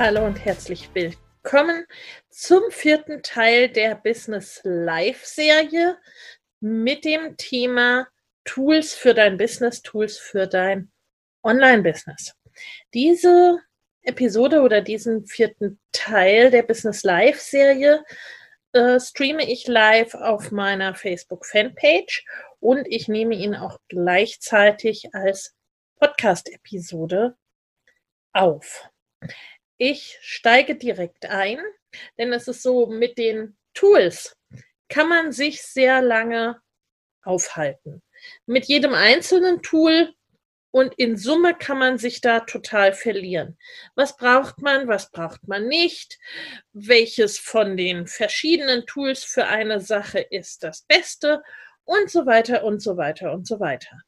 Hallo und herzlich willkommen zum vierten Teil der Business Live Serie mit dem Thema Tools für dein Business, Tools für dein Online-Business. Diese Episode oder diesen vierten Teil der Business Live Serie äh, streame ich live auf meiner Facebook Fanpage und ich nehme ihn auch gleichzeitig als Podcast-Episode auf. Ich steige direkt ein, denn es ist so, mit den Tools kann man sich sehr lange aufhalten. Mit jedem einzelnen Tool und in Summe kann man sich da total verlieren. Was braucht man, was braucht man nicht? Welches von den verschiedenen Tools für eine Sache ist das Beste? Und so weiter und so weiter und so weiter.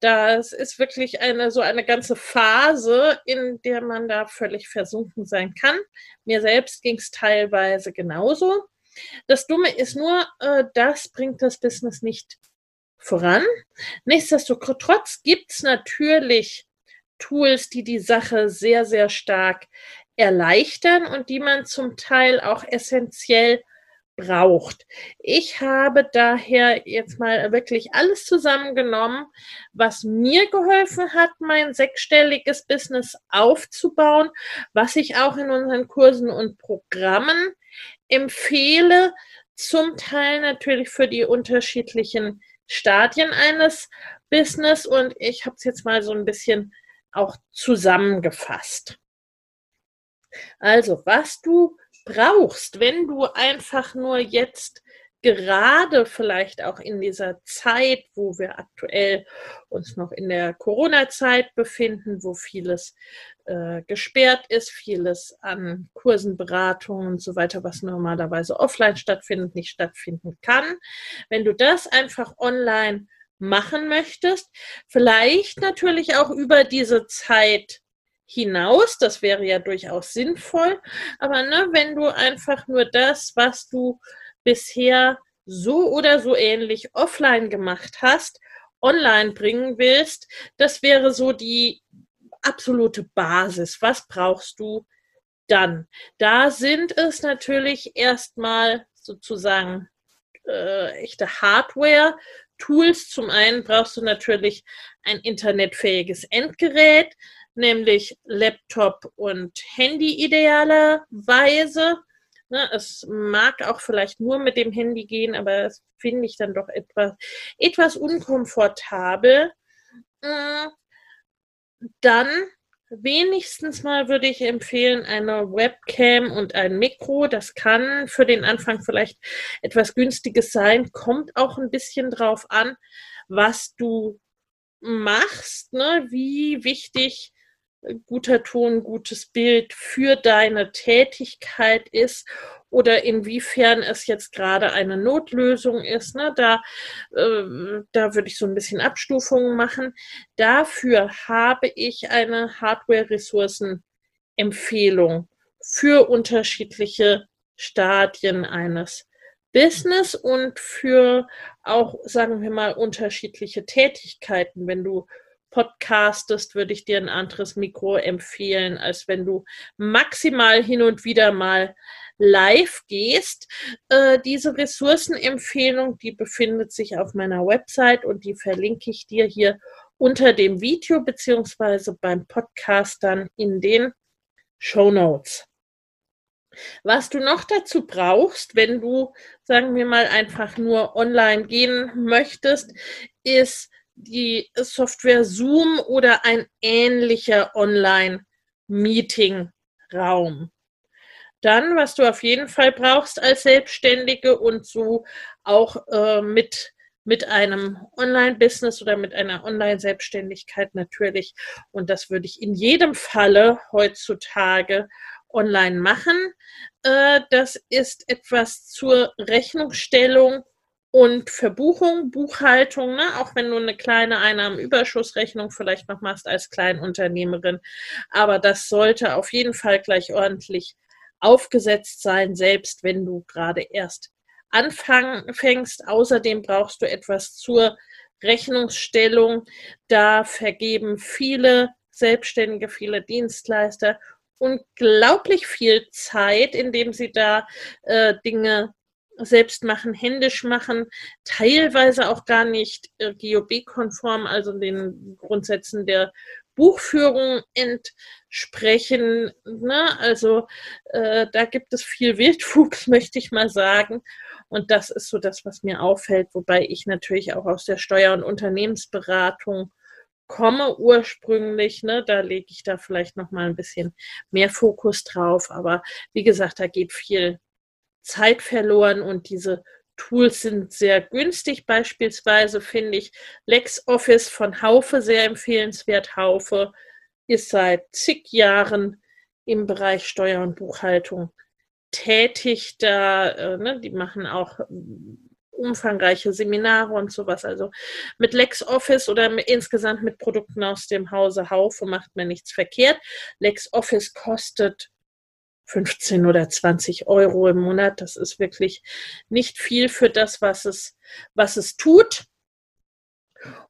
Das ist wirklich eine so eine ganze Phase, in der man da völlig versunken sein kann. Mir selbst ging es teilweise genauso. Das Dumme ist nur, äh, das bringt das Business nicht voran. Nichtsdestotrotz gibt es natürlich Tools, die die Sache sehr, sehr stark erleichtern und die man zum Teil auch essentiell braucht. Ich habe daher jetzt mal wirklich alles zusammengenommen, was mir geholfen hat, mein sechsstelliges Business aufzubauen, was ich auch in unseren Kursen und Programmen empfehle, zum Teil natürlich für die unterschiedlichen Stadien eines Business und ich habe es jetzt mal so ein bisschen auch zusammengefasst. Also, was du brauchst, wenn du einfach nur jetzt gerade vielleicht auch in dieser Zeit, wo wir aktuell uns noch in der Corona-Zeit befinden, wo vieles äh, gesperrt ist, vieles an Kursen, Beratungen und so weiter, was normalerweise offline stattfindet, nicht stattfinden kann. Wenn du das einfach online machen möchtest, vielleicht natürlich auch über diese Zeit hinaus, das wäre ja durchaus sinnvoll, aber ne, wenn du einfach nur das, was du bisher so oder so ähnlich offline gemacht hast, online bringen willst, das wäre so die absolute Basis. Was brauchst du dann? Da sind es natürlich erstmal sozusagen äh, echte Hardware. Tools. Zum einen brauchst du natürlich ein internetfähiges Endgerät, nämlich Laptop und Handy idealerweise. Ne, es mag auch vielleicht nur mit dem Handy gehen, aber das finde ich dann doch etwas, etwas unkomfortabel. Äh, dann wenigstens mal würde ich empfehlen, eine Webcam und ein Mikro. Das kann für den Anfang vielleicht etwas günstiges sein, kommt auch ein bisschen drauf an, was du machst, ne? wie wichtig guter Ton, gutes Bild für deine Tätigkeit ist oder inwiefern es jetzt gerade eine Notlösung ist. Ne? Da, äh, da würde ich so ein bisschen Abstufungen machen. Dafür habe ich eine Hardware-Ressourcen-Empfehlung für unterschiedliche Stadien eines Business und für auch, sagen wir mal, unterschiedliche Tätigkeiten. Wenn du podcastest, würde ich dir ein anderes Mikro empfehlen, als wenn du maximal hin und wieder mal live gehst. Äh, diese Ressourcenempfehlung, die befindet sich auf meiner Website und die verlinke ich dir hier unter dem Video beziehungsweise beim Podcast dann in den Show Notes. Was du noch dazu brauchst, wenn du, sagen wir mal, einfach nur online gehen möchtest, ist die Software Zoom oder ein ähnlicher Online-Meeting-Raum. Dann, was du auf jeden Fall brauchst als Selbstständige und so auch äh, mit, mit einem Online-Business oder mit einer Online-Selbstständigkeit natürlich. Und das würde ich in jedem Falle heutzutage online machen. Äh, das ist etwas zur Rechnungsstellung und Verbuchung, Buchhaltung, ne? auch wenn du eine kleine Einnahmenüberschussrechnung vielleicht noch machst als Kleinunternehmerin. Aber das sollte auf jeden Fall gleich ordentlich aufgesetzt sein, selbst wenn du gerade erst anfängst. Außerdem brauchst du etwas zur Rechnungsstellung. Da vergeben viele Selbstständige, viele Dienstleister unglaublich viel Zeit, indem sie da äh, Dinge selbst machen, händisch machen, teilweise auch gar nicht äh, GOB-konform, also den Grundsätzen der Buchführung entsprechen. Ne? Also äh, da gibt es viel Wildwuchs, möchte ich mal sagen. Und das ist so das, was mir auffällt, wobei ich natürlich auch aus der Steuer- und Unternehmensberatung komme ursprünglich, ne, da lege ich da vielleicht noch mal ein bisschen mehr Fokus drauf, aber wie gesagt, da geht viel Zeit verloren und diese Tools sind sehr günstig. Beispielsweise finde ich LexOffice von Haufe sehr empfehlenswert. Haufe ist seit zig Jahren im Bereich Steuer und Buchhaltung tätig. Da, äh, ne, die machen auch umfangreiche Seminare und sowas. Also mit LexOffice oder mit, insgesamt mit Produkten aus dem Hause Haufe macht man nichts verkehrt. LexOffice kostet 15 oder 20 Euro im Monat. Das ist wirklich nicht viel für das, was es, was es tut.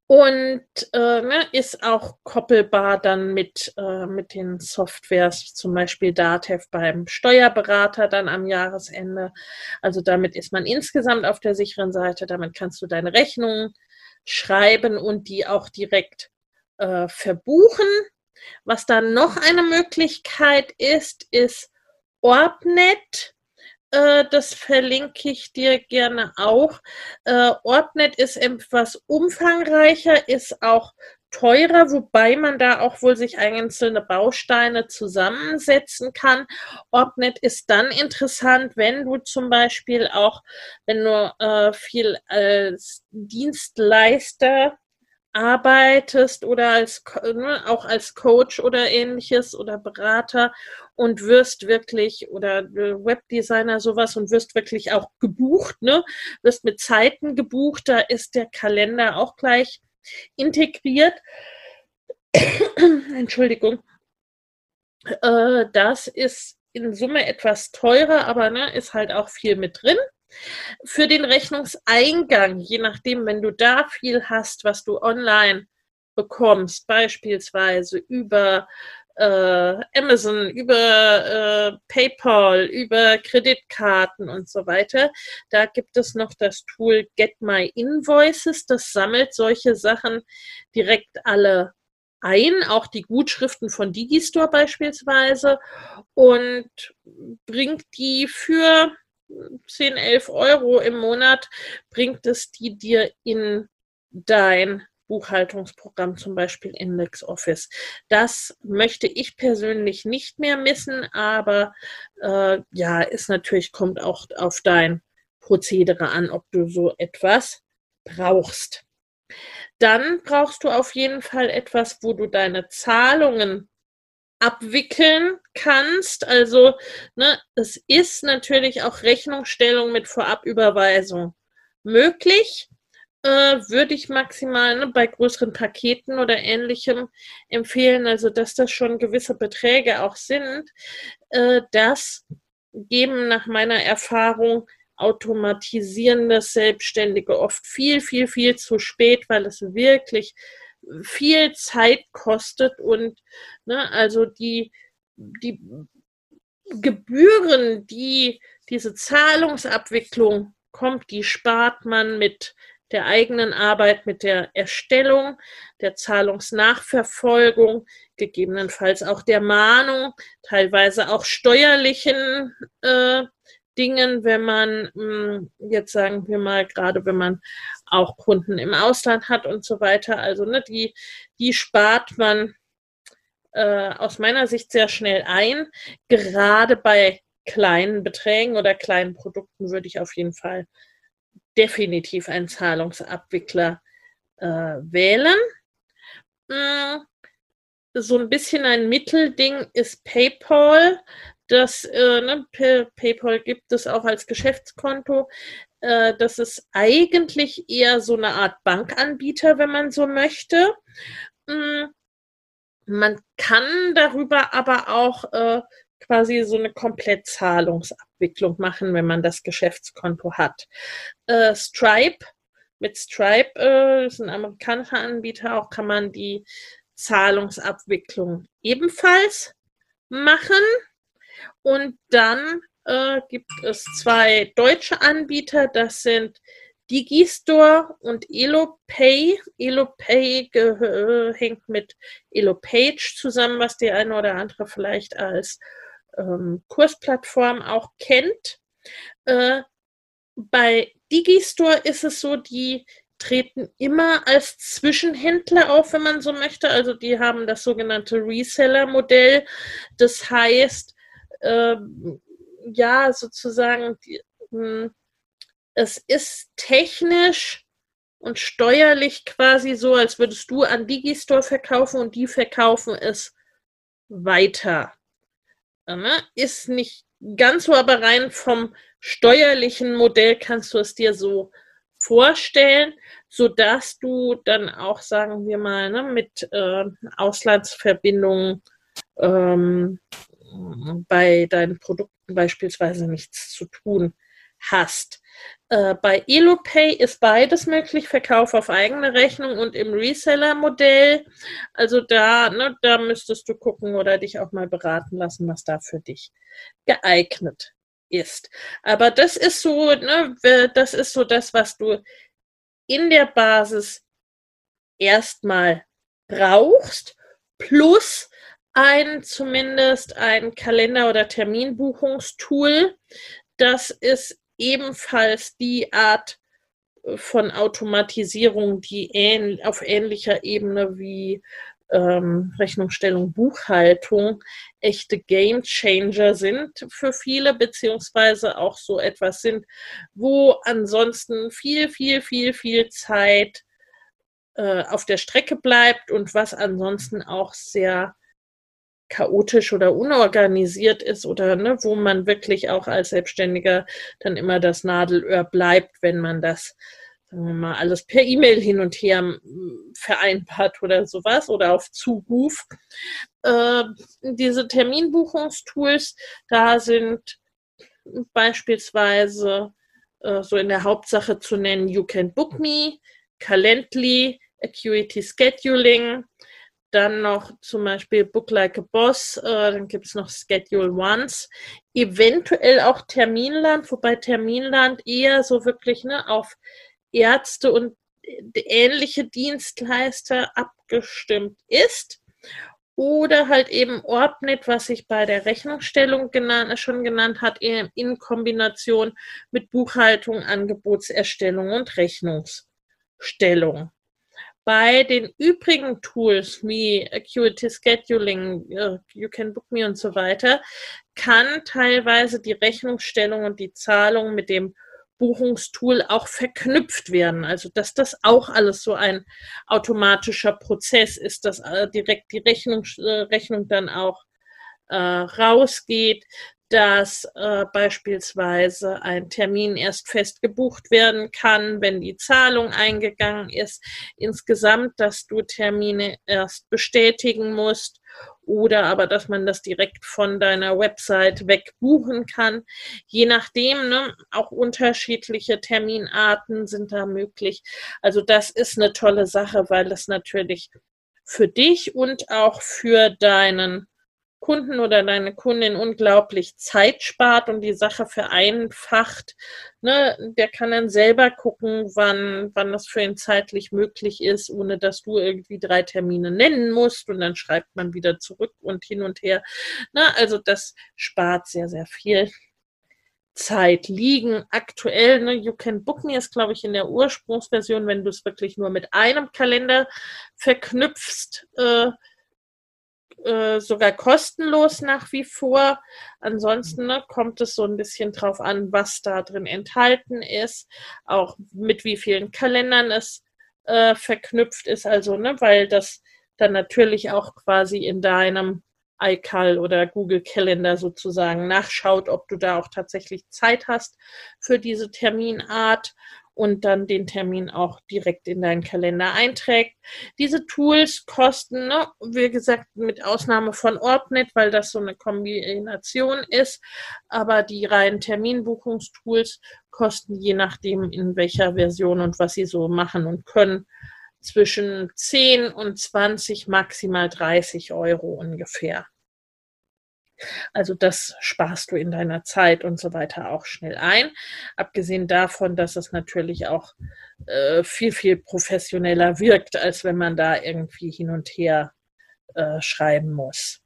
Und äh, ne, ist auch koppelbar dann mit, äh, mit den Softwares, zum Beispiel DATEV beim Steuerberater dann am Jahresende. Also damit ist man insgesamt auf der sicheren Seite. Damit kannst du deine Rechnungen schreiben und die auch direkt äh, verbuchen. Was dann noch eine Möglichkeit ist, ist Orbnet. Äh, das verlinke ich dir gerne auch. Äh, Orbnet ist etwas umfangreicher, ist auch teurer, wobei man da auch wohl sich einzelne Bausteine zusammensetzen kann. Orbnet ist dann interessant, wenn du zum Beispiel auch, wenn du äh, viel als Dienstleister arbeitest oder als, ne, auch als Coach oder ähnliches oder Berater und wirst wirklich oder äh, Webdesigner sowas und wirst wirklich auch gebucht, ne? Wirst mit Zeiten gebucht, da ist der Kalender auch gleich integriert. Entschuldigung. Äh, das ist in Summe etwas teurer, aber ne, ist halt auch viel mit drin. Für den Rechnungseingang, je nachdem, wenn du da viel hast, was du online bekommst, beispielsweise über äh, Amazon, über äh, PayPal, über Kreditkarten und so weiter. Da gibt es noch das Tool Get My Invoices. Das sammelt solche Sachen direkt alle ein, auch die Gutschriften von Digistore beispielsweise und bringt die für 10, 11 Euro im Monat, bringt es die dir in dein Buchhaltungsprogramm, zum Beispiel Index Office. Das möchte ich persönlich nicht mehr missen, aber äh, ja, ist natürlich, kommt auch auf dein Prozedere an, ob du so etwas brauchst. Dann brauchst du auf jeden Fall etwas, wo du deine Zahlungen abwickeln kannst. Also ne, es ist natürlich auch Rechnungsstellung mit Vorabüberweisung möglich. Äh, würde ich maximal ne, bei größeren Paketen oder ähnlichem empfehlen, also dass das schon gewisse Beträge auch sind. Äh, das geben nach meiner Erfahrung automatisierende Selbstständige oft viel, viel, viel zu spät, weil es wirklich viel Zeit kostet und ne, also die, die Gebühren, die diese Zahlungsabwicklung kommt, die spart man mit der eigenen Arbeit mit der Erstellung, der Zahlungsnachverfolgung, gegebenenfalls auch der Mahnung, teilweise auch steuerlichen äh, Dingen, wenn man mh, hm, jetzt sagen wir mal, gerade wenn man auch Kunden im Ausland hat und so weiter, also ne, die, die spart man äh, aus meiner Sicht sehr schnell ein. Gerade bei kleinen Beträgen oder kleinen Produkten würde ich auf jeden Fall definitiv einen Zahlungsabwickler äh, wählen. Mm, so ein bisschen ein Mittelding ist PayPal. Das äh, ne, PayPal gibt es auch als Geschäftskonto. Äh, das ist eigentlich eher so eine Art Bankanbieter, wenn man so möchte. Mm, man kann darüber aber auch äh, quasi so eine Komplettzahlungsabwicklung machen, wenn man das Geschäftskonto hat. Äh, Stripe, mit Stripe, äh, ist ein amerikanischer Anbieter, auch kann man die Zahlungsabwicklung ebenfalls machen. Und dann äh, gibt es zwei deutsche Anbieter, das sind Digistore und EloPay. EloPay hängt mit EloPage zusammen, was die eine oder andere vielleicht als ähm, Kursplattform auch kennt. Äh, bei Digistore ist es so, die treten immer als Zwischenhändler auf, wenn man so möchte. Also die haben das sogenannte Reseller-Modell. Das heißt, äh, ja, sozusagen, die, mh, hm, es ist technisch und steuerlich quasi so, als würdest du an Digistore verkaufen und die verkaufen es weiter. Ne? Ist nicht ganz so, aber rein vom steuerlichen Modell kannst du es dir so vorstellen, sodass du dann auch, sagen wir mal, ne, mit äh, Auslandsverbindungen ähm, bei deinen Produkten beispielsweise nichts zu tun hast. Äh, bei EloPay ist beides möglich, Verkauf auf eigene Rechnung und im Reseller-Modell. Also da, ne, da müsstest du gucken oder dich auch mal beraten lassen, was da für dich geeignet ist. Aber das ist so, ne, das ist so das, was du in der Basis erstmal brauchst, plus ein zumindest ein Kalender- oder Terminbuchungstool. Das ist ebenfalls die Art äh, von Automatisierung, die ähn auf ähnlicher Ebene wie ähm, Rechnungsstellung, Buchhaltung echte Game Changer sind für viele, beziehungsweise auch so etwas sind, wo ansonsten viel, viel, viel, viel Zeit äh, auf der Strecke bleibt und was ansonsten auch sehr chaotisch oder unorganisiert ist oder ne, wo man wirklich auch als Selbstständiger dann immer das Nadelöhr bleibt, wenn man das, sagen wir mal, alles per E-Mail hin und her vereinbart oder sowas oder auf Zuruf. Äh, diese Terminbuchungstools, da sind beispielsweise äh, so in der Hauptsache zu nennen You Can Book Me, Calendly, Acuity Scheduling, dann noch zum Beispiel Book Like a Boss, äh, dann gibt es noch Schedule Once, eventuell auch Terminland, wobei Terminland eher so wirklich ne, auf Ärzte und ähnliche Dienstleister abgestimmt ist. Oder halt eben Orbnet, was sich bei der Rechnungsstellung genannt, schon genannt hat, in Kombination mit Buchhaltung, Angebotserstellung und Rechnungsstellung. Bei den übrigen Tools wie Acuity Scheduling, uh, You Can Book Me und so weiter, kann teilweise die Rechnungsstellung und die Zahlung mit dem Buchungstool auch verknüpft werden. Also dass das auch alles so ein automatischer Prozess ist, dass äh, direkt die Rechnung, äh, Rechnung dann auch äh, rausgeht, dass äh, beispielsweise ein Termin erst fest gebucht werden kann, wenn die Zahlung eingegangen ist. Insgesamt, dass du Termine erst bestätigen musst oder aber, dass man das direkt von deiner Website weg buchen kann. Je nachdem, ne, auch unterschiedliche Terminarten sind da möglich. Also das ist eine tolle Sache, weil das natürlich für dich und auch für deinen Kunden oder deine Kundin unglaublich Zeit spart und die Sache vereinfacht. Ne, der kann dann selber gucken, wann, wann das für ihn zeitlich möglich ist, ohne dass du irgendwie drei Termine nennen musst und dann schreibt man wieder zurück und hin und her. Ne, also das spart sehr, sehr viel Zeit liegen. Aktuell, ne, You Can Book Me ist, glaube ich, in der Ursprungsversion, wenn du es wirklich nur mit einem Kalender verknüpfst, äh, äh, sogar kostenlos nach wie vor. Ansonsten ne, kommt es so ein bisschen drauf an, was da drin enthalten ist, auch mit wie vielen Kalendern es äh, verknüpft ist. Also, ne, weil das dann natürlich auch quasi in deinem iCal oder Google Calendar sozusagen nachschaut, ob du da auch tatsächlich Zeit hast für diese Terminart und dann den Termin auch direkt in deinen Kalender einträgt. Diese Tools kosten, ne, wie gesagt, mit Ausnahme von Orbnet, weil das so eine Kombination ist, aber die reinen Terminbuchungstools kosten je nachdem, in welcher Version und was sie so machen und können, zwischen 10 und 20, maximal 30 Euro ungefähr. Also das sparst du in deiner Zeit und so weiter auch schnell ein. Abgesehen davon, dass es natürlich auch äh, viel, viel professioneller wirkt, als wenn man da irgendwie hin und her äh, schreiben muss.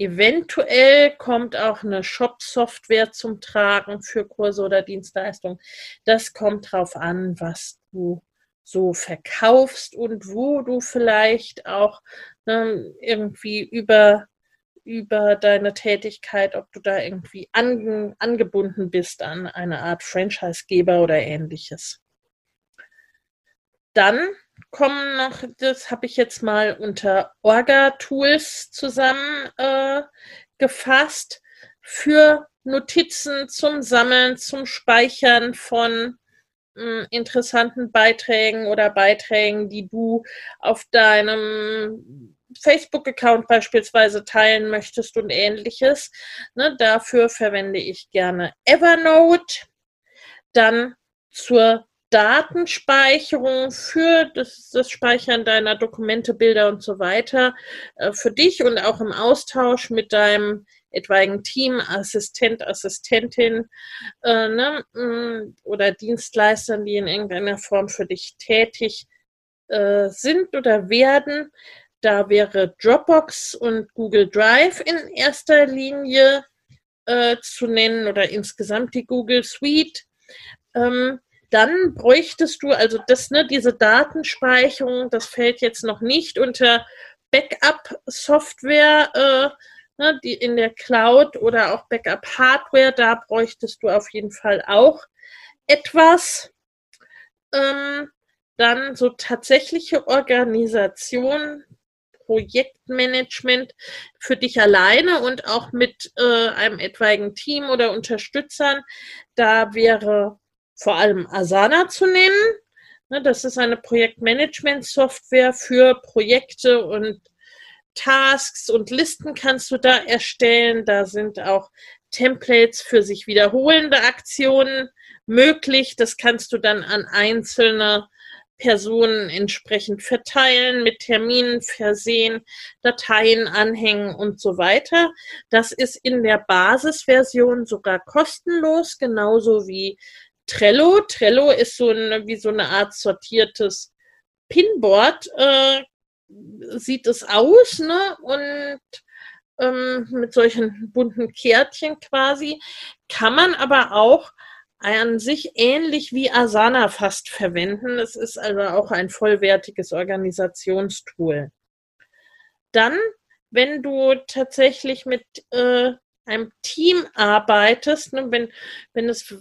Eventuell kommt auch eine Shop-Software zum Tragen für Kurse oder Dienstleistungen. Das kommt drauf an, was du so verkaufst und wo du vielleicht auch ne, irgendwie über über deine Tätigkeit, ob du da irgendwie an, angebunden bist an eine Art Franchisegeber oder ähnliches. Dann kommen noch, das habe ich jetzt mal unter Orga-Tools zusammengefasst, äh, für Notizen zum Sammeln, zum Speichern von äh, interessanten Beiträgen oder Beiträgen, die du auf deinem Facebook-Account beispielsweise teilen möchtest und ähnliches. Ne, dafür verwende ich gerne Evernote. Dann zur Datenspeicherung für das, das, Speichern deiner Dokumente, Bilder und so weiter äh, für dich und auch im Austausch mit deinem etwaigen Team, Assistent, Assistentin äh, ne, mm, oder Dienstleistern, die in irgendeiner Form für dich tätig äh, sind oder werden. Da wäre Dropbox und Google Drive in erster Linie äh, zu nennen oder insgesamt die Google Suite. Ähm, dann bräuchtest du, also das, ne, diese Datenspeicherung, das fällt jetzt noch nicht unter Backup-Software, äh, ne, die in der Cloud oder auch Backup-Hardware, da bräuchtest du auf jeden Fall auch etwas. Ähm, dann so tatsächliche Organisation Projektmanagement für dich alleine und auch mit äh, einem etwaigen Team oder Unterstützern. Da wäre vor allem Asana zu nennen. Ne, das ist eine Projektmanagement-Software für Projekte und Tasks und Listen kannst du da erstellen. Da sind auch Templates für sich wiederholende Aktionen möglich. Das kannst du dann an einzelne Personen entsprechend verteilen, mit Terminen versehen, Dateien anhängen und so weiter. Das ist in der Basisversion sogar kostenlos, genauso wie Trello. Trello ist so eine, wie so eine Art sortiertes Pinboard, äh, sieht es aus, ne? Und ähm, mit solchen bunten Kärtchen quasi. Kann man aber auch an sich ähnlich wie Asana fast verwenden. Es ist also auch ein vollwertiges Organisationstool. Dann, wenn du tatsächlich mit äh, einem Team arbeitest, ne, wenn, wenn es,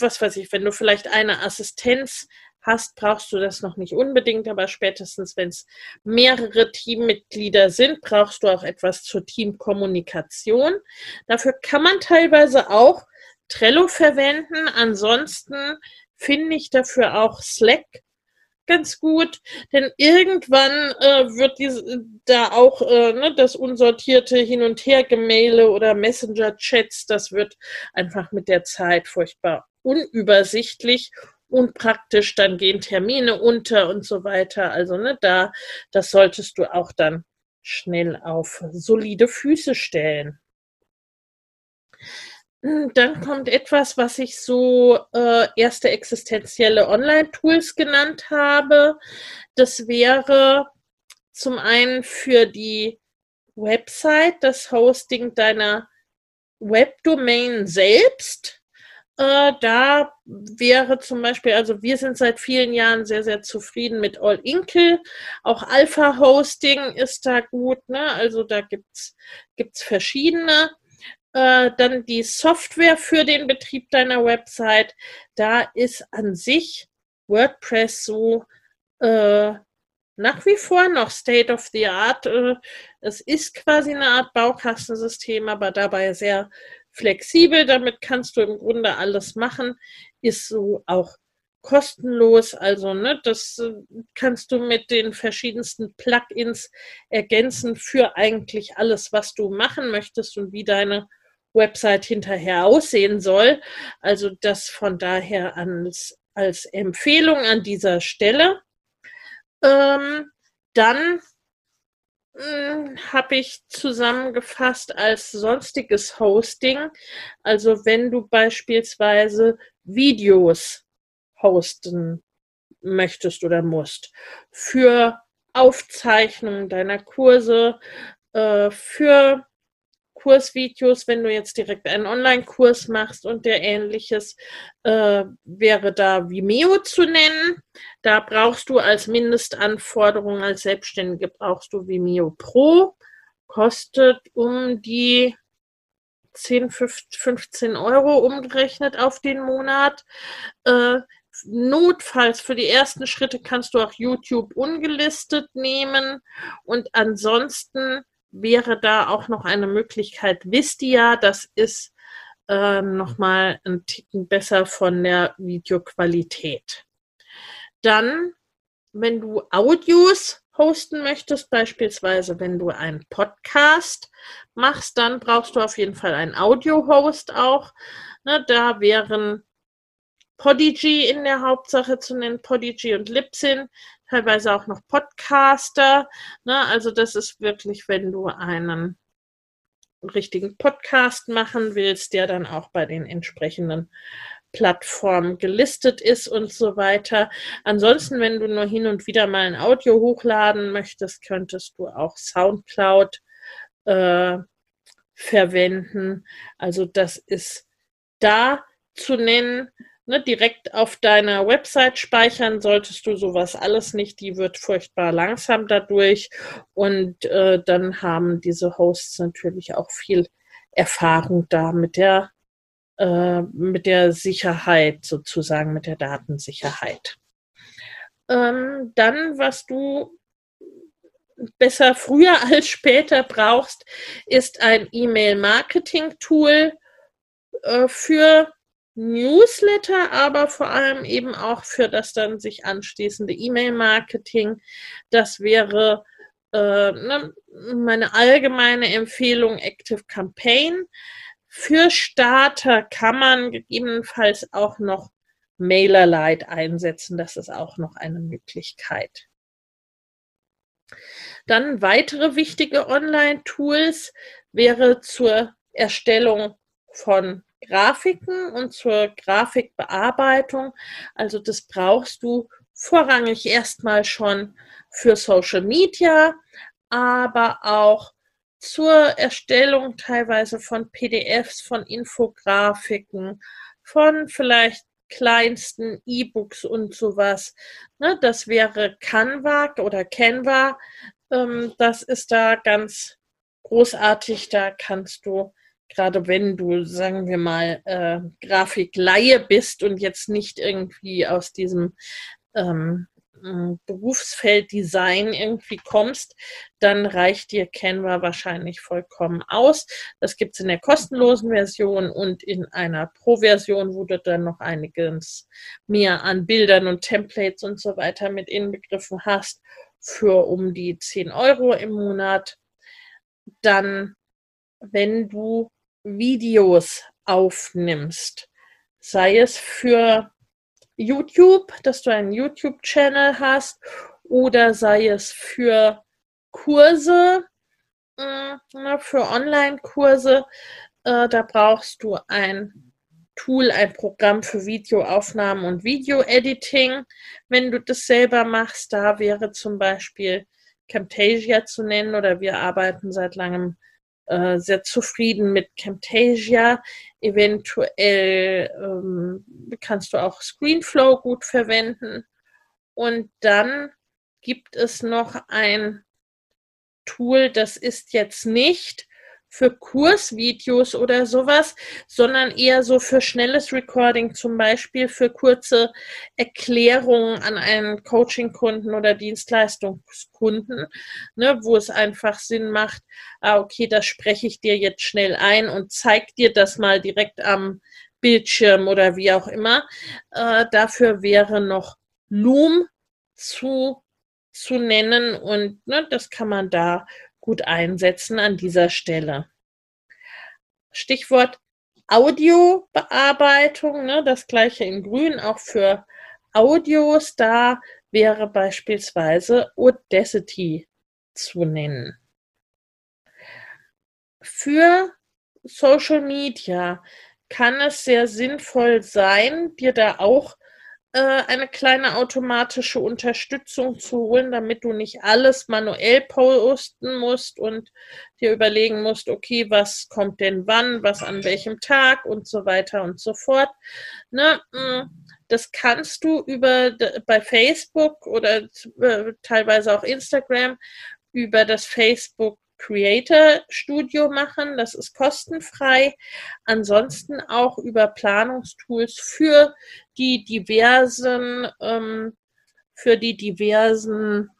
was weiß ich, wenn du vielleicht eine Assistenz hast, brauchst du das noch nicht unbedingt, aber spätestens, wenn es mehrere Teammitglieder sind, brauchst du auch etwas zur Teamkommunikation. Dafür kann man teilweise auch Trello verwenden. Ansonsten finde ich dafür auch Slack ganz gut, denn irgendwann äh, wird diese, da auch äh, ne, das unsortierte Hin- und Her-Gemaile oder Messenger-Chats, das wird einfach mit der Zeit furchtbar unübersichtlich und praktisch, dann gehen Termine unter und so weiter. Also ne, da, das solltest du auch dann schnell auf solide Füße stellen. Dann kommt etwas, was ich so äh, erste existenzielle Online-Tools genannt habe. Das wäre zum einen für die Website das Hosting deiner Webdomain selbst. Äh, da wäre zum Beispiel, also wir sind seit vielen Jahren sehr, sehr zufrieden mit All Inkle. Auch Alpha Hosting ist da gut, ne? Also da gibt's gibt's verschiedene. Äh, dann die Software für den Betrieb deiner Website. Da ist an sich WordPress so äh, nach wie vor noch State of the Art. Äh, es ist quasi eine Art Baukastensystem, aber dabei sehr flexibel, damit kannst du im Grunde alles machen, ist so auch kostenlos, also ne, das äh, kannst du mit den verschiedensten Plugins ergänzen für eigentlich alles, was du machen möchtest und wie deine Website hinterher aussehen soll. Also das von daher als, als Empfehlung an dieser Stelle. Ähm, dann hm, habe ich zusammengefasst als sonstiges Hosting. Also wenn du beispielsweise Videos hosten möchtest oder musst für Aufzeichnungen deiner Kurse, äh, für Kursvideos, wenn du jetzt direkt einen Online-Kurs machst und der ähnliches, äh, wäre da Vimeo zu nennen. Da brauchst du als Mindestanforderung als Selbstständige brauchst du Vimeo Pro. Kostet um die 10, 15 Euro umgerechnet auf den Monat. Äh, notfalls für die ersten Schritte kannst du auch YouTube ungelistet nehmen und ansonsten wäre da auch noch eine Möglichkeit. Vistia, das ist äh, nochmal ein Ticken besser von der Videoqualität. Dann, wenn du Audios hosten möchtest, beispielsweise wenn du einen Podcast machst, dann brauchst du auf jeden Fall einen Audio-Host auch. Ne, da wären Podigy in der Hauptsache zu nennen, Podigy und Libsyn teilweise auch noch Podcaster. Ne? Also das ist wirklich, wenn du einen richtigen Podcast machen willst, der dann auch bei den entsprechenden Plattformen gelistet ist und so weiter. Ansonsten, wenn du nur hin und wieder mal ein Audio hochladen möchtest, könntest du auch SoundCloud äh, verwenden. Also das ist da zu nennen ne, direkt auf deiner Website speichern solltest du sowas alles nicht. Die wird furchtbar langsam dadurch. Und äh, dann haben diese Hosts natürlich auch viel Erfahrung da mit der, äh, mit der Sicherheit sozusagen, mit der Datensicherheit. Ähm, dann, was du besser früher als später brauchst, ist ein E-Mail-Marketing-Tool äh, für Newsletter, aber vor allem eben auch für das dann sich anschließende E-Mail-Marketing. Das wäre äh, ne, meine allgemeine Empfehlung Active Campaign. Für Starter kann man gegebenenfalls auch noch MailerLite einsetzen. Das ist auch noch eine Möglichkeit. Dann weitere wichtige Online-Tools wäre zur Erstellung von Grafiken und zur Grafikbearbeitung. Also das brauchst du vorrangig erstmal schon für Social Media, aber auch zur Erstellung teilweise von PDFs, von Infografiken, von vielleicht kleinsten E-Books und sowas. Ne, das wäre Canva oder Canva. Ähm, das ist da ganz großartig. Da kannst du gerade wenn du, sagen wir mal, äh, Grafikleihe bist und jetzt nicht irgendwie aus diesem ähm, Berufsfeld Design irgendwie kommst, dann reicht dir Canva wahrscheinlich vollkommen aus. Das gibt es in der kostenlosen Version und in einer Pro-Version, wo du dann noch einiges mehr an Bildern und Templates und so weiter mit inbegriffen hast, für um die 10 Euro im Monat. Dann, wenn du Videos aufnimmst, sei es für YouTube, dass du einen YouTube-Channel hast, oder sei es für Kurse, ne, für Online-Kurse, äh, da brauchst du ein Tool, ein Programm für Videoaufnahmen und Video-Editing. Wenn du das selber machst, da wäre zum Beispiel Camtasia zu nennen oder wir arbeiten seit langem äh, sehr zufrieden mit Camtasia. Eventuell ähm, kannst du auch Screenflow gut verwenden. Und dann gibt es noch ein Tool, das ist jetzt nicht für Kursvideos oder sowas, sondern eher so für schnelles Recording, zum Beispiel für kurze Erklärungen an einen Coaching-Kunden oder Dienstleistungskunden, ne, wo es einfach Sinn macht, ah, okay, das spreche ich dir jetzt schnell ein und zeig dir das mal direkt am Bildschirm oder wie auch immer. Äh, dafür wäre noch Loom zu, zu nennen und ne, das kann man da gut einsetzen an dieser Stelle. Stichwort Audiobearbeitung, ne, das gleiche in Grün auch für Audios. Da wäre beispielsweise Audacity zu nennen. Für Social Media kann es sehr sinnvoll sein, dir da auch eine kleine automatische Unterstützung zu holen, damit du nicht alles manuell posten musst und dir überlegen musst, okay, was kommt denn wann, was an welchem Tag und so weiter und so fort. Ne? Mm, das kannst du über bei Facebook oder äh, teilweise auch Instagram über das Facebook Creator Studio machen. Das ist kostenfrei. Ansonsten auch über Planungstools für die diversen, ähm, für die diversen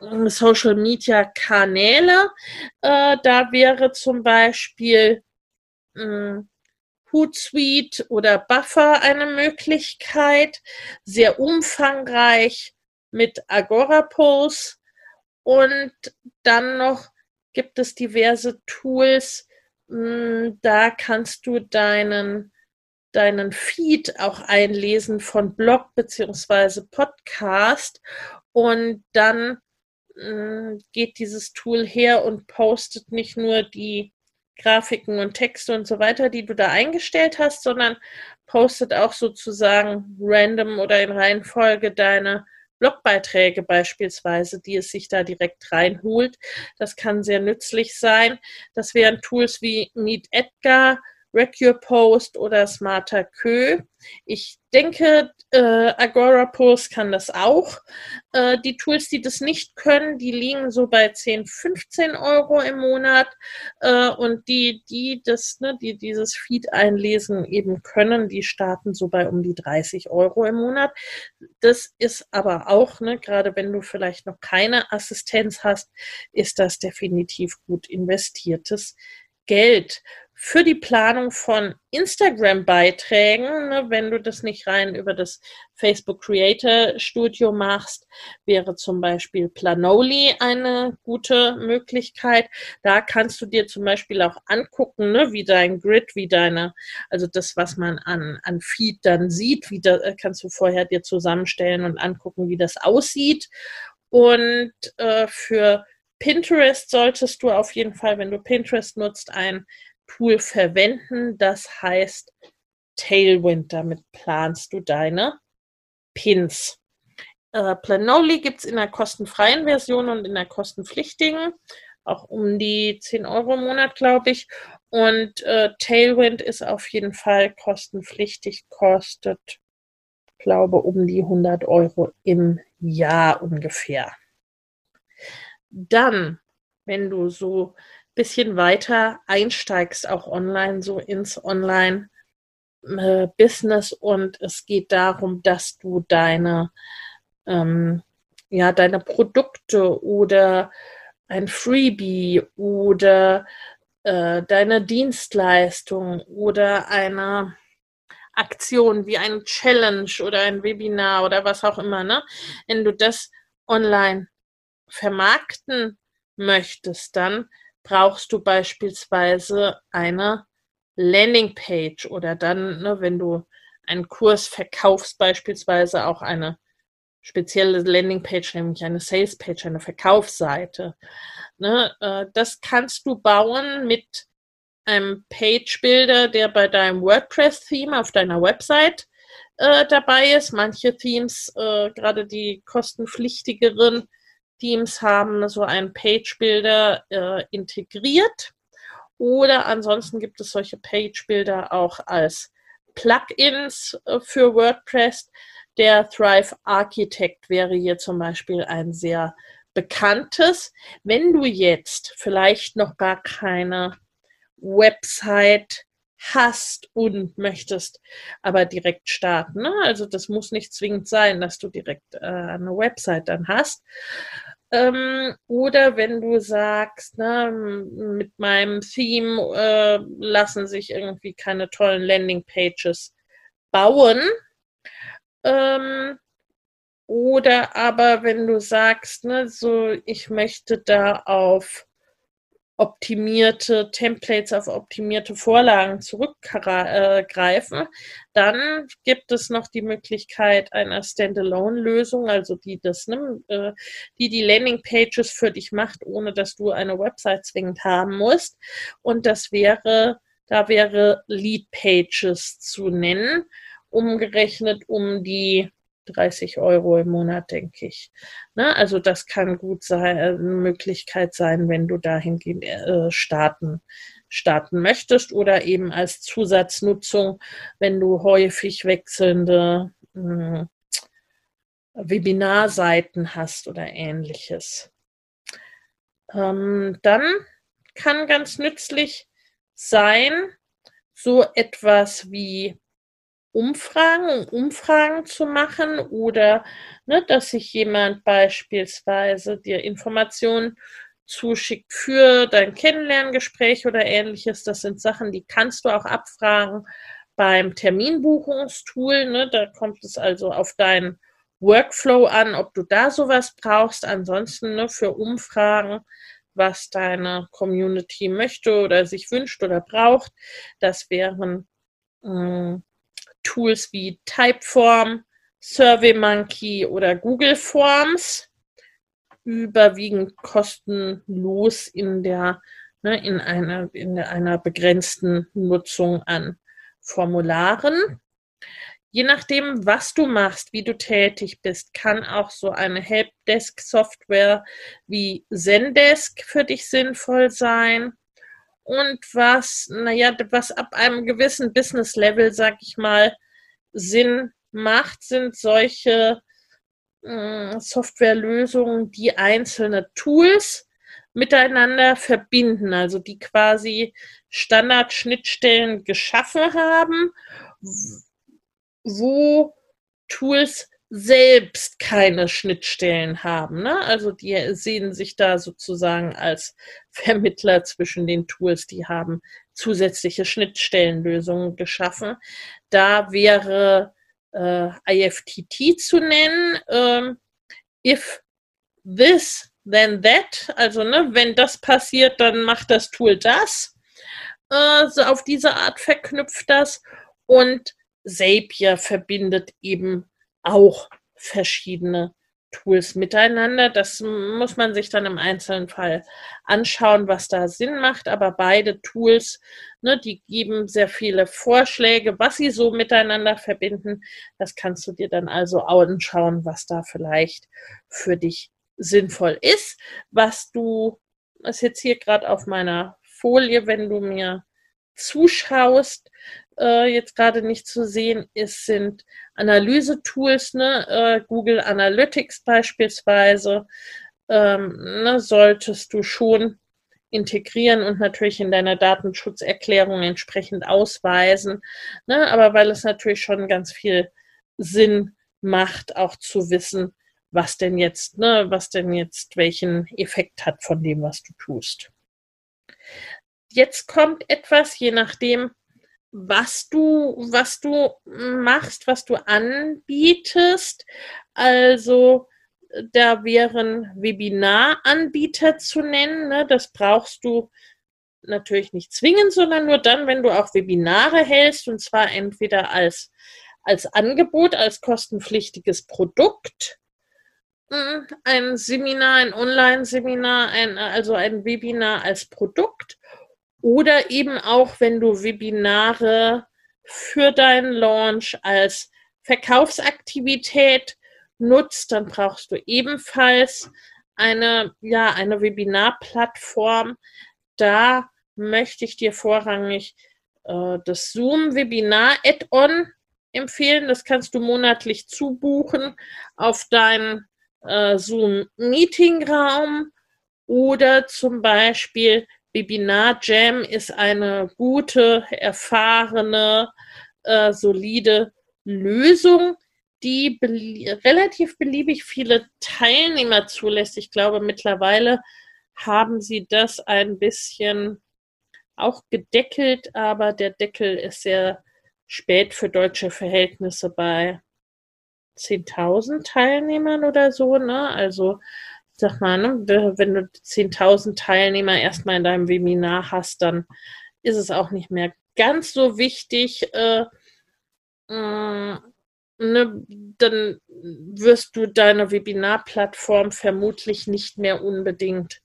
ähm, Social Media Kanäle. Äh, da wäre zum Beispiel äh, Hootsuite oder Buffer eine Möglichkeit. Sehr umfangreich mit Agora Post und dann noch gibt es diverse Tools. Hm, da kannst du deinen, deinen Feed auch einlesen von Blog beziehungsweise Podcast und dann hm, geht dieses Tool her und postet nicht nur die Grafiken und Texte und so weiter, die du da eingestellt hast, sondern postet auch sozusagen random oder in Reihenfolge deine Blogbeiträge beispielsweise, die es sich da direkt reinholt. Das kann sehr nützlich sein. Das wären Tools wie Meet Edgar, Wreck Your Post oder Smarter Kö. Ich denke, äh, Agora Post kann das auch. Äh, die Tools, die das nicht können, die liegen so bei 10, 15 Euro im Monat. Äh, und die, die das, ne, die dieses Feed einlesen eben können, die starten so bei um die 30 Euro im Monat. Das ist aber auch, ne, gerade wenn du vielleicht noch keine Assistenz hast, ist das definitiv gut investiertes Geld für die Planung von Instagram-Beiträgen, ne, wenn du das nicht rein über das Facebook Creator Studio machst, wäre zum Beispiel Planoli eine gute Möglichkeit. Da kannst du dir zum Beispiel auch angucken, ne, wie dein Grid, wie deine, also das, was man an, an Feed dann sieht, wie da äh, kannst du vorher dir zusammenstellen und angucken, wie das aussieht. Und äh, für Pinterest solltest du auf jeden Fall, wenn du Pinterest nutzt, ein Tool verwenden. Das heißt Tailwind. Damit planst du deine Pins. Äh, Planoly gibt es in der kostenfreien Version und in der kostenpflichtigen. Auch um die 10 Euro im Monat, glaube ich. Und äh, Tailwind ist auf jeden Fall kostenpflichtig, kostet, glaube um die 100 Euro im Jahr ungefähr. Dann, wenn du so bisschen weiter einsteigst, auch online, so ins Online-Business. Äh, und es geht darum, dass du deine, ähm, ja, deine Produkte oder ein Freebie oder äh, deine Dienstleistung oder eine Aktion wie ein Challenge oder ein Webinar oder was auch immer, ne? Wenn du das online vermarkten möchtest, dann brauchst du beispielsweise eine Landingpage oder dann, ne, wenn du einen Kurs verkaufst, beispielsweise auch eine spezielle Landingpage, nämlich eine Salespage, eine Verkaufsseite. Ne, äh, das kannst du bauen mit einem Page Builder, der bei deinem WordPress-Theme auf deiner Website äh, dabei ist. Manche Themes, äh, gerade die kostenpflichtigeren Themes, haben so einen Page Builder äh, integriert. Oder ansonsten gibt es solche Page Builder auch als Plugins äh, für WordPress. Der Thrive Architect wäre hier zum Beispiel ein sehr bekanntes. Wenn du jetzt vielleicht noch gar keine Website hast und möchtest aber direkt starten. Ne? Also das muss nicht zwingend sein, dass du direkt äh, eine Website dann hast. Ähm, oder wenn du sagst, ne, mit meinem Theme äh, lassen sich irgendwie keine tollen Landingpages bauen. Ähm, oder aber wenn du sagst, ne, so ich möchte da auf optimierte Templates, auf optimierte Vorlagen zurückgreifen, dann gibt es noch die Möglichkeit einer Standalone-Lösung, also die das, ne, äh, die die Landing-Pages für dich macht, ohne dass du eine Website zwingend haben musst. Und das wäre, da wäre Lead Pages zu nennen, umgerechnet um die 30 Euro im Monat, denke ich. Ne? Also das kann gut sein, äh, eine Möglichkeit sein, wenn du dahingehend äh, starten, starten möchtest oder eben als Zusatznutzung, wenn du häufig wechselnde äh, Webinarseiten hast oder ähnliches. Ähm, dann kann ganz nützlich sein, so etwas wie Umfragen, um Umfragen zu machen oder ne, dass sich jemand beispielsweise dir Informationen zuschickt für dein Kennenlerngespräch oder ähnliches. Das sind Sachen, die kannst du auch abfragen beim Terminbuchungstool. Ne? Da kommt es also auf deinen Workflow an, ob du da sowas brauchst. Ansonsten ne, für Umfragen, was deine Community möchte oder sich wünscht oder braucht, das wären mh, hm, Tools wie Typeform, SurveyMonkey oder Google Forms überwiegend kostenlos in der ne, in einer in einer begrenzten Nutzung an Formularen. Je nachdem, was du machst, wie du tätig bist, kann auch so eine Helpdesk-Software wie Zendesk für dich sinnvoll sein und was, naja, was ab einem gewissen Business-Level, sag ich mal, Sinn macht, sind solche äh, Softwarelösungen, die einzelne Tools miteinander verbinden, also die quasi Standardschnittstellen geschaffen haben, wo Tools selbst keine Schnittstellen haben. Ne? Also die sehen sich da sozusagen als Vermittler zwischen den Tools, die haben zusätzliche Schnittstellenlösungen geschaffen. Da wäre äh, IFTT zu nennen. Ähm, if this, then that. Also ne, wenn das passiert, dann macht das Tool das. Äh, so auf diese Art verknüpft das. Und Zapier verbindet eben auch verschiedene Tools miteinander. Das muss man sich dann im einzelnen Fall anschauen, was da Sinn macht. Aber beide Tools, ne, die geben sehr viele Vorschläge, was sie so miteinander verbinden. Das kannst du dir dann also anschauen, was da vielleicht für dich sinnvoll ist. Was du, das ist jetzt hier gerade auf meiner Folie, wenn du mir zuschaust, äh, jetzt gerade nicht zu sehen ist, sind Analyse-Tools, ne? Äh, Google Analytics beispielsweise, ähm, ne, solltest du schon integrieren und natürlich in deiner Datenschutzerklärung entsprechend ausweisen. Ne? Aber weil es natürlich schon ganz viel Sinn macht, auch zu wissen, was denn jetzt, ne, was denn jetzt welchen Effekt hat von dem, was du tust. Jetzt kommt etwas, je nachdem, was du, was du machst, was du anbietest. Also da wären Webinaranbieter zu nennen. Ne? Das brauchst du natürlich nicht zwingend, sondern nur dann, wenn du auch Webinare hältst und zwar entweder als, als Angebot, als kostenpflichtiges Produkt hm, ein Seminar, ein Online-Seminar, ein, also ein Webinar als Produkt oder eben auch, wenn du Webinare für deinen Launch als Verkaufsaktivität nutzt, dann brauchst du ebenfalls eine, ja, eine Webinarplattform. Da möchte ich dir vorrangig äh, das Zoom-Webinar-Add-on empfehlen. Das kannst du monatlich zubuchen auf deinen äh, Zoom-Meeting-Raum oder zum Beispiel Webinar Jam ist eine gute, erfahrene, äh, solide Lösung, die belie relativ beliebig viele Teilnehmer zulässt. Ich glaube, mittlerweile haben sie das ein bisschen auch gedeckelt, aber der Deckel ist sehr spät für deutsche Verhältnisse bei 10.000 Teilnehmern oder so. Ne? Also sag mal, ne, wenn du 10.000 Teilnehmer erstmal in deinem Webinar hast, dann ist es auch nicht mehr ganz so wichtig. Äh, äh, ne, dann wirst du deine Webinarplattform vermutlich nicht mehr unbedingt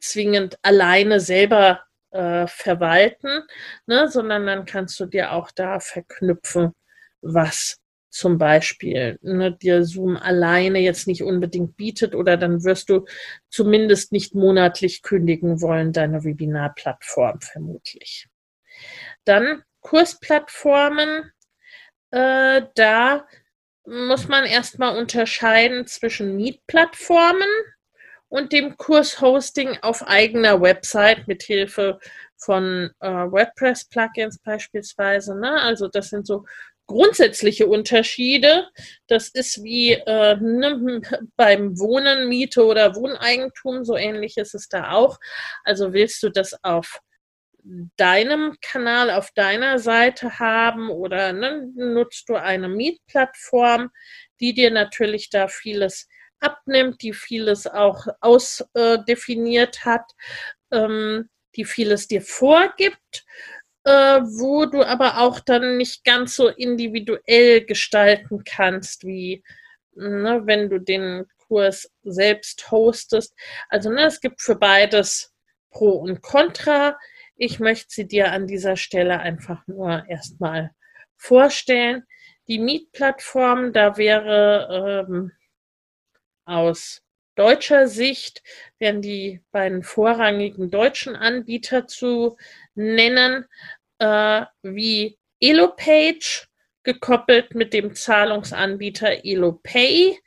zwingend alleine selber äh, verwalten, ne, sondern dann kannst du dir auch da verknüpfen, was zum Beispiel ne, dir Zoom alleine jetzt nicht unbedingt bietet oder dann wirst du zumindest nicht monatlich kündigen wollen, deine Webinarplattform vermutlich. Dann Kursplattformen, äh, da muss man erstmal unterscheiden zwischen Mietplattformen und dem Kurshosting auf eigener Website mit Hilfe von äh, WordPress-Plugins beispielsweise. Ne? Also das sind so grundsätzliche Unterschiede. Das ist wie äh, ne, beim Wohnen, Miete oder Wohneigentum, so ähnlich ist es da auch. Also willst du das auf deinem Kanal, auf deiner Seite haben oder ne, nutzt du eine Mietplattform, die dir natürlich da vieles abnimmt, die vieles auch ausdefiniert äh, hat, ähm, die vieles dir vorgibt äh, wo du aber auch dann nicht ganz so individuell gestalten kannst, wie ne, wenn du den Kurs selbst hostest. Also ne, es gibt für beides Pro und Contra. Ich möchte sie dir an dieser Stelle einfach nur erstmal vorstellen. Die Mietplattform, da wäre ähm, aus deutscher Sicht, wären die beiden vorrangigen deutschen Anbieter zu nennen äh, wie EloPage gekoppelt mit dem Zahlungsanbieter EloPay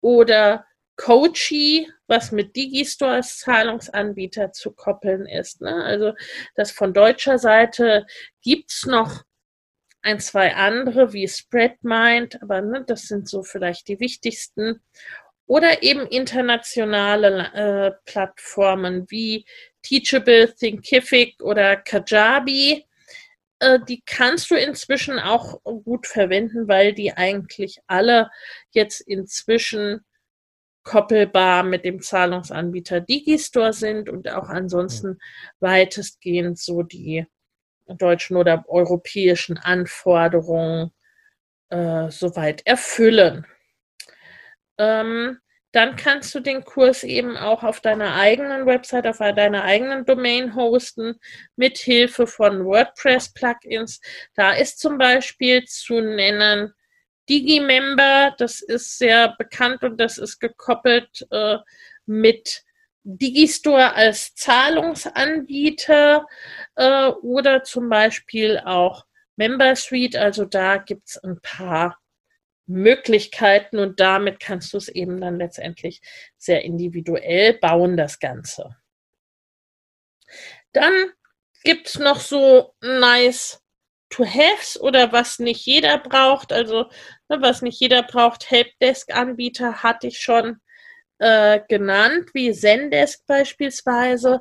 oder Coachy, was mit Digistore als Zahlungsanbieter zu koppeln ist. Ne? Also das von deutscher Seite gibt es noch ein, zwei andere wie Spreadmind, aber ne, das sind so vielleicht die wichtigsten. Oder eben internationale äh, Plattformen wie Teachable, Thinkific oder Kajabi äh, die kannst du inzwischen auch gut verwenden, weil die eigentlich alle jetzt inzwischen koppelbar mit dem Zahlungsanbieter Digistore sind und auch ansonsten weitestgehend so die deutschen oder europäischen Anforderungen äh, soweit erfüllen. Ähm, dann kannst du den Kurs eben auch auf deiner eigenen Website, auf deiner eigenen Domain hosten, mit Hilfe von WordPress-Plugins. Da ist zum Beispiel zu nennen Digimember, das ist sehr bekannt und das ist gekoppelt äh, mit Digistore als Zahlungsanbieter äh, oder zum Beispiel auch Member Suite. Also da gibt es ein paar Möglichkeiten und damit kannst du es eben dann letztendlich sehr individuell bauen, das Ganze. Dann gibt es noch so nice to-haves oder was nicht jeder braucht. Also ne, was nicht jeder braucht, Helpdesk-Anbieter hatte ich schon äh, genannt, wie Zendesk beispielsweise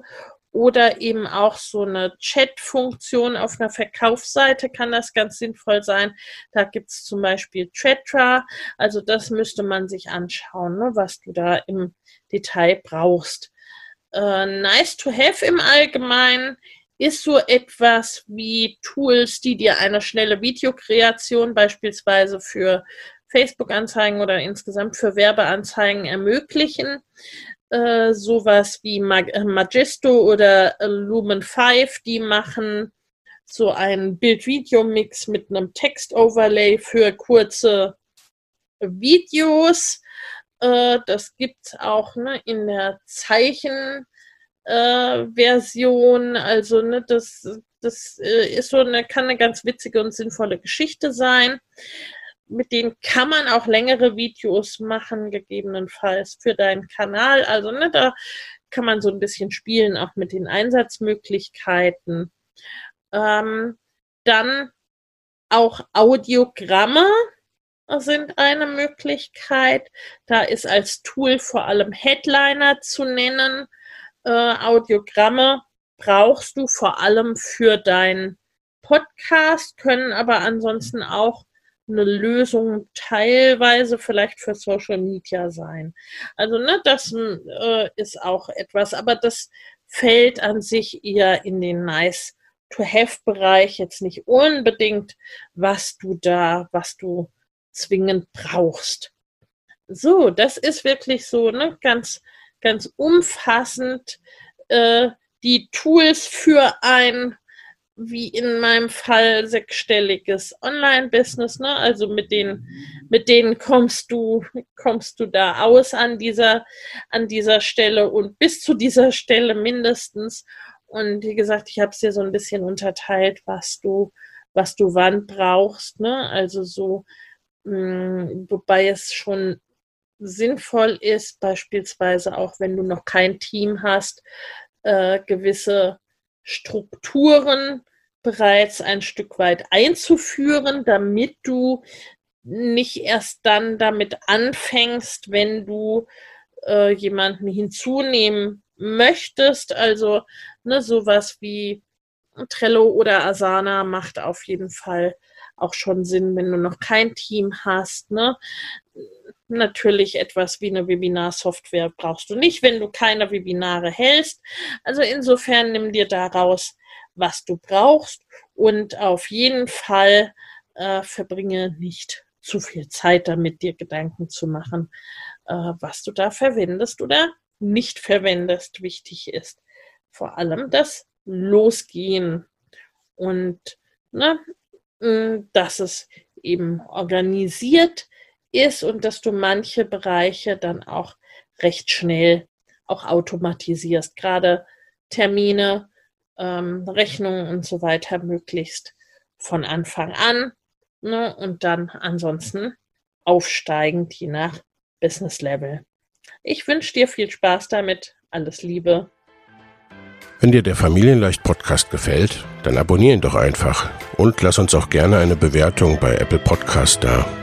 oder eben auch so eine Chat-Funktion auf einer Verkaufsseite kann das ganz sinnvoll sein. Da gibt es zum Beispiel Tratra. Also das müsste man sich anschauen, ne, was du da im Detail brauchst. Äh, nice to have im Allgemeinen ist so etwas wie Tools, die dir eine schnelle Videokreation beispielsweise für Facebook-Anzeigen oder insgesamt für Werbeanzeigen ermöglichen. Äh, sowas wie Mag äh, Magisto oder Lumen 5, die machen so einen Bild-Video-Mix mit einem Text-Overlay für kurze Videos. Äh, das gibt es auch ne, in der Zeichenversion. Äh, also ne, das, das äh, ist so eine, kann eine ganz witzige und sinnvolle Geschichte sein. Mit denen kann man auch längere Videos machen, gegebenenfalls für deinen Kanal. Also ne, da kann man so ein bisschen spielen, auch mit den Einsatzmöglichkeiten. Ähm, dann auch Audiogramme sind eine Möglichkeit. Da ist als Tool vor allem Headliner zu nennen. Äh, Audiogramme brauchst du vor allem für deinen Podcast, können aber ansonsten auch eine Lösung teilweise vielleicht für Social Media sein. Also ne, das äh, ist auch etwas, aber das fällt an sich eher in den Nice to-have-Bereich jetzt nicht unbedingt, was du da, was du zwingend brauchst. So, das ist wirklich so, ne, ganz, ganz umfassend äh, die Tools für ein, wie in meinem Fall, sechsstelliges Online-Business, ne? Also mit denen, mit denen kommst du, kommst du da aus an dieser, an dieser Stelle und bis zu dieser Stelle mindestens. Und wie gesagt, ich habe es dir so ein bisschen unterteilt, was du, was du wann brauchst. Ne? Also so, mh, mm, wobei es schon sinnvoll ist, beispielsweise auch wenn du noch kein Team hast, äh, gewisse Strukturen bereits ein Stück weit einzuführen, damit du nicht erst dann damit anfängst, wenn du äh, jemanden hinzunehmen möchtest. Also ne, sowas wie Trello oder Asana macht auf jeden Fall auch schon Sinn, wenn du noch kein Team hast. Ne? Natürlich etwas wie eine Webinarsoftware brauchst du nicht, wenn du keine Webinare hältst. Also insofern nimm dir daraus, was du brauchst und auf jeden Fall äh, verbringe nicht zu viel Zeit damit, dir Gedanken zu machen, äh, was du da verwendest oder nicht verwendest, wichtig ist. Vor allem das Losgehen und ne, dass es eben organisiert ist und dass du manche Bereiche dann auch recht schnell auch automatisierst, gerade Termine, ähm, Rechnungen und so weiter möglichst von Anfang an ne, und dann ansonsten aufsteigend je nach Business Level. Ich wünsche dir viel Spaß damit. Alles Liebe. Wenn dir der Familienleicht Podcast gefällt, dann abonnier ihn doch einfach und lass uns auch gerne eine Bewertung bei Apple Podcast da.